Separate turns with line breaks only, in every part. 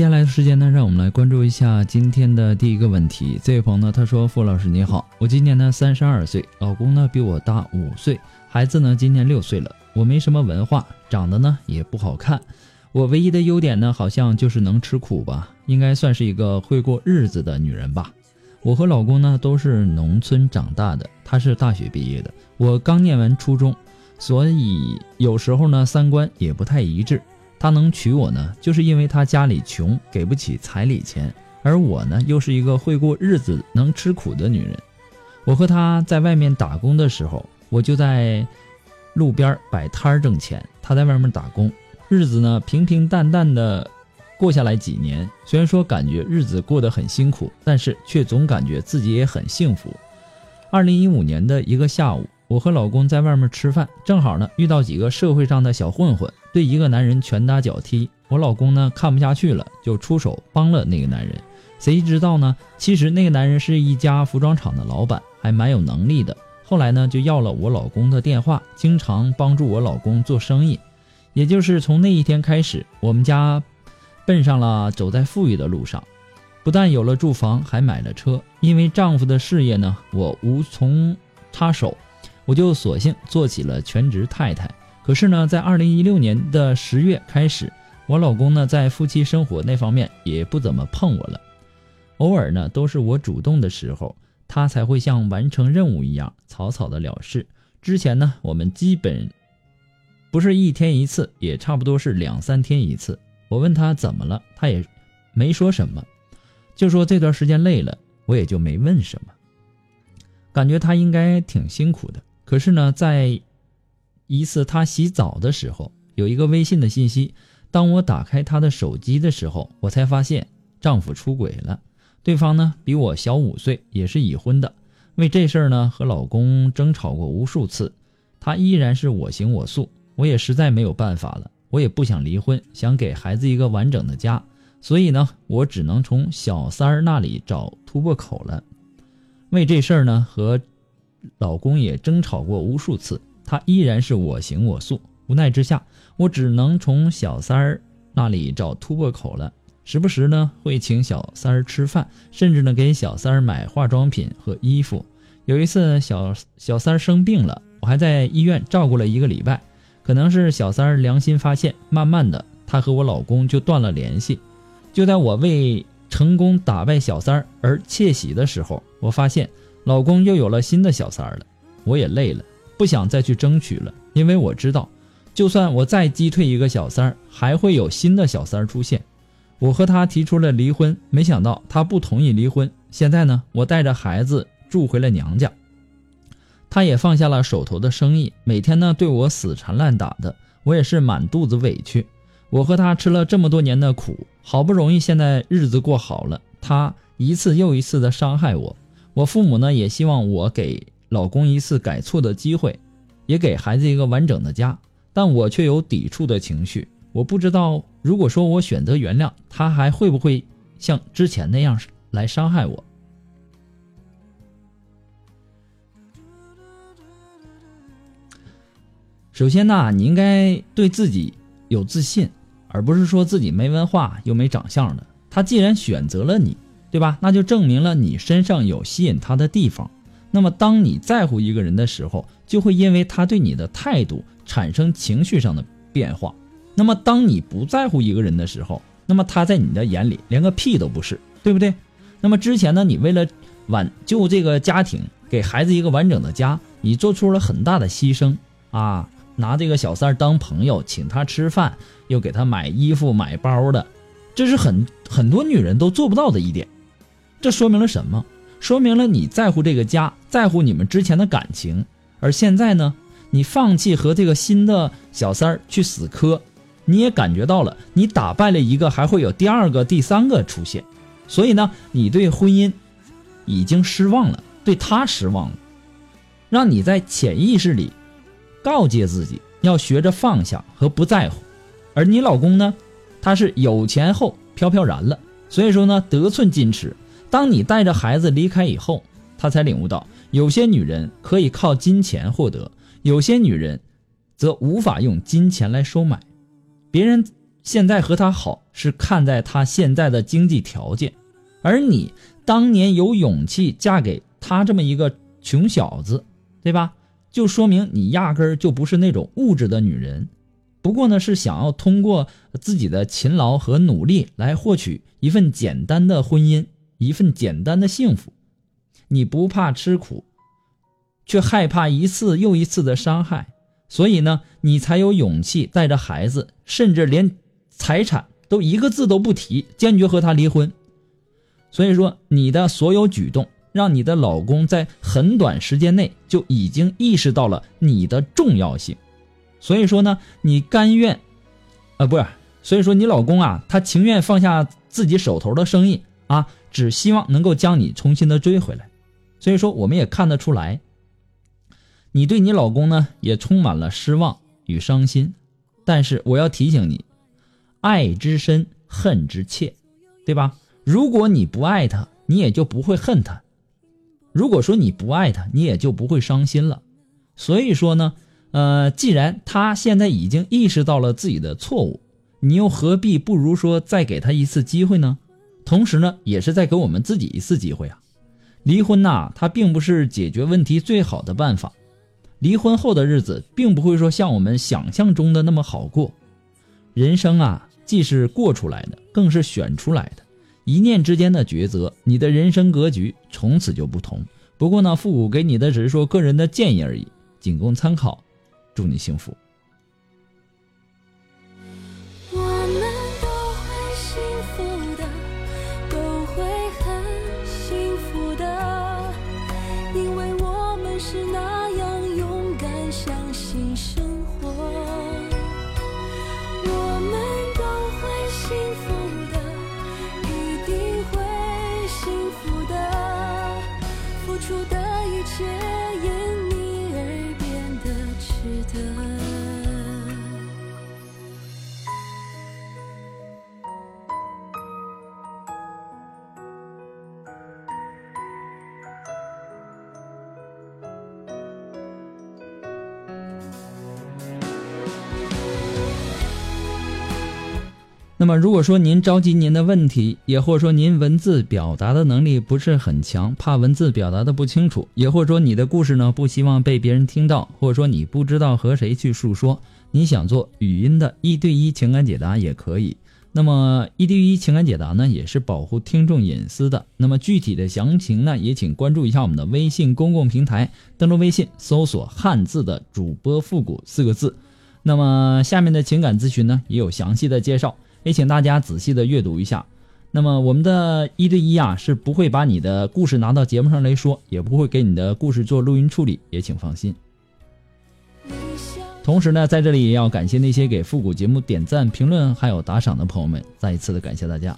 接下来的时间呢，让我们来关注一下今天的第一个问题。这位朋友呢，他说：“傅老师你好，我今年呢三十二岁，老公呢比我大五岁，孩子呢今年六岁了。我没什么文化，长得呢也不好看。我唯一的优点呢，好像就是能吃苦吧，应该算是一个会过日子的女人吧。我和老公呢都是农村长大的，他是大学毕业的，我刚念完初中，所以有时候呢三观也不太一致。”他能娶我呢，就是因为他家里穷，给不起彩礼钱，而我呢，又是一个会过日子、能吃苦的女人。我和他在外面打工的时候，我就在路边摆摊儿挣钱，他在外面打工，日子呢平平淡淡的过下来几年。虽然说感觉日子过得很辛苦，但是却总感觉自己也很幸福。二零一五年的一个下午。我和老公在外面吃饭，正好呢遇到几个社会上的小混混，对一个男人拳打脚踢。我老公呢看不下去了，就出手帮了那个男人。谁知道呢？其实那个男人是一家服装厂的老板，还蛮有能力的。后来呢就要了我老公的电话，经常帮助我老公做生意。也就是从那一天开始，我们家奔上了走在富裕的路上，不但有了住房，还买了车。因为丈夫的事业呢，我无从插手。我就索性做起了全职太太。可是呢，在二零一六年的十月开始，我老公呢在夫妻生活那方面也不怎么碰我了。偶尔呢都是我主动的时候，他才会像完成任务一样草草的了事。之前呢，我们基本不是一天一次，也差不多是两三天一次。我问他怎么了，他也没说什么，就说这段时间累了，我也就没问什么。感觉他应该挺辛苦的。可是呢，在一次她洗澡的时候，有一个微信的信息。当我打开她的手机的时候，我才发现丈夫出轨了。对方呢比我小五岁，也是已婚的。为这事儿呢和老公争吵过无数次，他依然是我行我素。我也实在没有办法了，我也不想离婚，想给孩子一个完整的家。所以呢，我只能从小三儿那里找突破口了。为这事儿呢和。老公也争吵过无数次，他依然是我行我素。无奈之下，我只能从小三儿那里找突破口了。时不时呢会请小三儿吃饭，甚至呢给小三儿买化妆品和衣服。有一次小小三儿生病了，我还在医院照顾了一个礼拜。可能是小三儿良心发现，慢慢的他和我老公就断了联系。就在我为成功打败小三儿而窃喜的时候，我发现。老公又有了新的小三儿了，我也累了，不想再去争取了，因为我知道，就算我再击退一个小三儿，还会有新的小三儿出现。我和他提出了离婚，没想到他不同意离婚。现在呢，我带着孩子住回了娘家，他也放下了手头的生意，每天呢对我死缠烂打的，我也是满肚子委屈。我和他吃了这么多年的苦，好不容易现在日子过好了，他。一次又一次的伤害我。我父母呢也希望我给老公一次改错的机会，也给孩子一个完整的家，但我却有抵触的情绪。我不知道，如果说我选择原谅他，还会不会像之前那样来伤害我？首先呢，你应该对自己有自信，而不是说自己没文化又没长相的。他既然选择了你，对吧？那就证明了你身上有吸引他的地方。那么，当你在乎一个人的时候，就会因为他对你的态度产生情绪上的变化。那么，当你不在乎一个人的时候，那么他在你的眼里连个屁都不是，对不对？那么之前呢，你为了挽救这个家庭，给孩子一个完整的家，你做出了很大的牺牲啊。拿这个小三儿当朋友，请他吃饭，又给他买衣服、买包的，这是很很多女人都做不到的一点。这说明了什么？说明了你在乎这个家，在乎你们之前的感情。而现在呢，你放弃和这个新的小三儿去死磕，你也感觉到了，你打败了一个，还会有第二个、第三个出现。所以呢，你对婚姻已经失望了，对他失望了，让你在潜意识里。告诫自己要学着放下和不在乎，而你老公呢，他是有钱后飘飘然了，所以说呢得寸进尺。当你带着孩子离开以后，他才领悟到，有些女人可以靠金钱获得，有些女人则无法用金钱来收买。别人现在和他好，是看在他现在的经济条件，而你当年有勇气嫁给他这么一个穷小子，对吧？就说明你压根儿就不是那种物质的女人，不过呢是想要通过自己的勤劳和努力来获取一份简单的婚姻，一份简单的幸福。你不怕吃苦，却害怕一次又一次的伤害，所以呢你才有勇气带着孩子，甚至连财产都一个字都不提，坚决和他离婚。所以说你的所有举动。让你的老公在很短时间内就已经意识到了你的重要性，所以说呢，你甘愿，啊，不是，所以说你老公啊，他情愿放下自己手头的生意啊，只希望能够将你重新的追回来。所以说，我们也看得出来，你对你老公呢也充满了失望与伤心。但是我要提醒你，爱之深，恨之切，对吧？如果你不爱他，你也就不会恨他。如果说你不爱他，你也就不会伤心了。所以说呢，呃，既然他现在已经意识到了自己的错误，你又何必不如说再给他一次机会呢？同时呢，也是在给我们自己一次机会啊。离婚呐，它并不是解决问题最好的办法。离婚后的日子，并不会说像我们想象中的那么好过。人生啊，既是过出来的，更是选出来的。一念之间的抉择，你的人生格局从此就不同。不过呢，复古给你的只是说个人的建议而已，仅供参考。祝你幸福。些。那么，如果说您着急您的问题，也或者说您文字表达的能力不是很强，怕文字表达的不清楚，也或者说你的故事呢不希望被别人听到，或者说你不知道和谁去诉说，你想做语音的一对一情感解答也可以。那么一对一情感解答呢，也是保护听众隐私的。那么具体的详情呢，也请关注一下我们的微信公共平台，登录微信搜索“汉字的主播复古”四个字。那么下面的情感咨询呢，也有详细的介绍。也请大家仔细的阅读一下。那么我们的一对一啊，是不会把你的故事拿到节目上来说，也不会给你的故事做录音处理，也请放心。同时呢，在这里也要感谢那些给复古节目点赞、评论还有打赏的朋友们，再一次的感谢大家。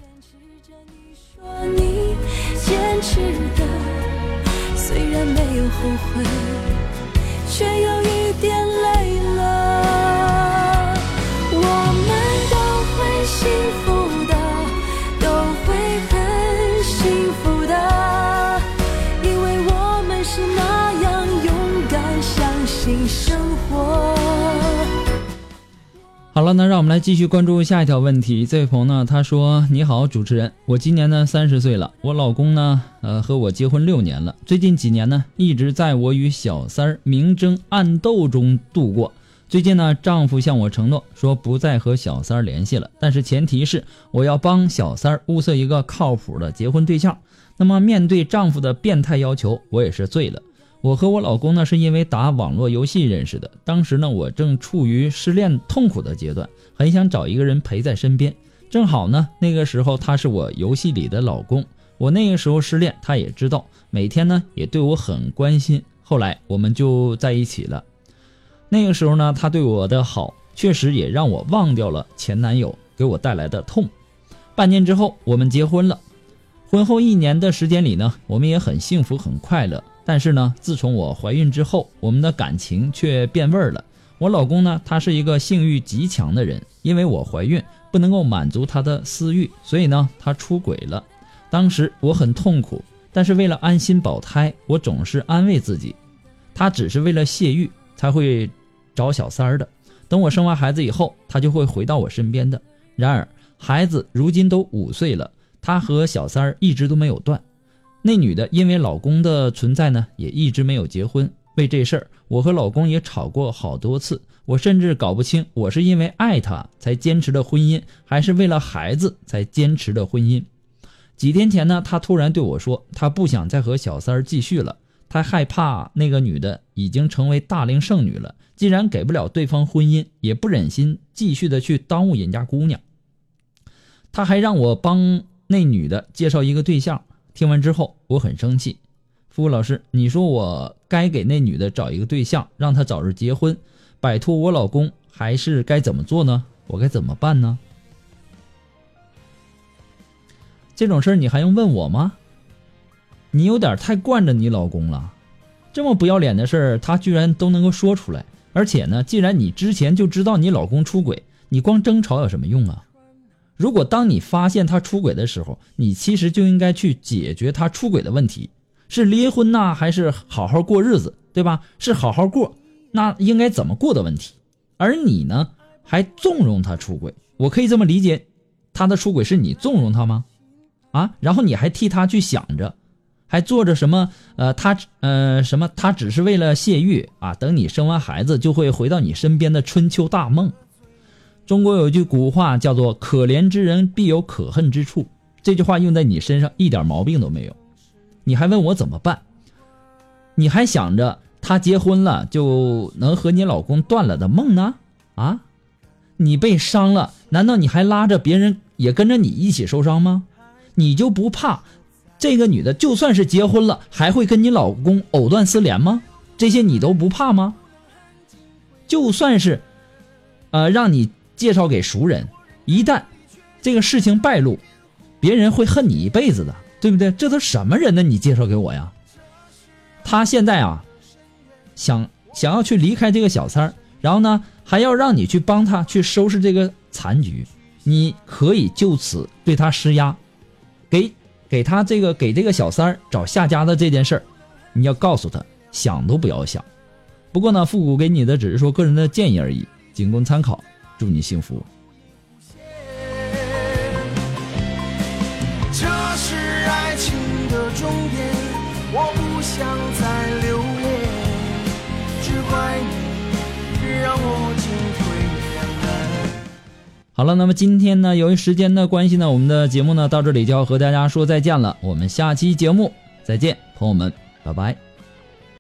虽然没有后悔，却。
好了，那让我们来继续关注下一条问题。这位朋友呢，他说：“你好，主持人，我今年呢三十岁了，我老公呢，呃，和我结婚六年了。最近几年呢，一直在我与小三儿明争暗斗中度过。最近呢，丈夫向我承诺说不再和小三儿联系了，但是前提是我要帮小三儿物色一个靠谱的结婚对象。那么面对丈夫的变态要求，我也是醉了。”我和我老公呢，是因为打网络游戏认识的。当时呢，我正处于失恋痛苦的阶段，很想找一个人陪在身边。正好呢，那个时候他是我游戏里的老公。我那个时候失恋，他也知道，每天呢也对我很关心。后来我们就在一起了。那个时候呢，他对我的好，确实也让我忘掉了前男友给我带来的痛。半年之后，我们结婚了。婚后一年的时间里呢，我们也很幸福，很快乐。但是呢，自从我怀孕之后，我们的感情却变味儿了。我老公呢，他是一个性欲极强的人，因为我怀孕不能够满足他的私欲，所以呢，他出轨了。当时我很痛苦，但是为了安心保胎，我总是安慰自己，他只是为了泄欲才会找小三儿的。等我生完孩子以后，他就会回到我身边的。然而，孩子如今都五岁了，他和小三儿一直都没有断。那女的因为老公的存在呢，也一直没有结婚。为这事儿，我和老公也吵过好多次。我甚至搞不清，我是因为爱他才坚持的婚姻，还是为了孩子才坚持的婚姻。几天前呢，他突然对我说，他不想再和小三儿继续了。他害怕那个女的已经成为大龄剩女了，既然给不了对方婚姻，也不忍心继续的去耽误人家姑娘。他还让我帮那女的介绍一个对象。听完之后，我很生气。付老师，你说我该给那女的找一个对象，让她早日结婚，摆脱我老公，还是该怎么做呢？我该怎么办呢？这种事儿你还用问我吗？你有点太惯着你老公了，这么不要脸的事儿，他居然都能够说出来。而且呢，既然你之前就知道你老公出轨，你光争吵有什么用啊？如果当你发现他出轨的时候，你其实就应该去解决他出轨的问题，是离婚呐，还是好好过日子，对吧？是好好过，那应该怎么过的问题。而你呢，还纵容他出轨，我可以这么理解，他的出轨是你纵容他吗？啊，然后你还替他去想着，还做着什么？呃，他呃什么？他只是为了泄欲啊，等你生完孩子就会回到你身边的春秋大梦。中国有句古话叫做“可怜之人必有可恨之处”，这句话用在你身上一点毛病都没有。你还问我怎么办？你还想着他结婚了就能和你老公断了的梦呢？啊，你被伤了，难道你还拉着别人也跟着你一起受伤吗？你就不怕这个女的就算是结婚了，还会跟你老公藕断丝连吗？这些你都不怕吗？就算是，呃，让你。介绍给熟人，一旦这个事情败露，别人会恨你一辈子的，对不对？这都什么人呢？你介绍给我呀？他现在啊，想想要去离开这个小三儿，然后呢，还要让你去帮他去收拾这个残局。你可以就此对他施压，给给他这个给这个小三儿找下家的这件事儿，你要告诉他，想都不要想。不过呢，复古给你的只是说个人的建议而已，仅供参考。祝你幸福。这是爱情的终点，我不想再留恋，只怪你让我进退两难。好了，那么今天呢，由于时间的关系呢，我们的节目呢到这里就要和大家说再见了。我们下期节目再见，朋友们，拜拜。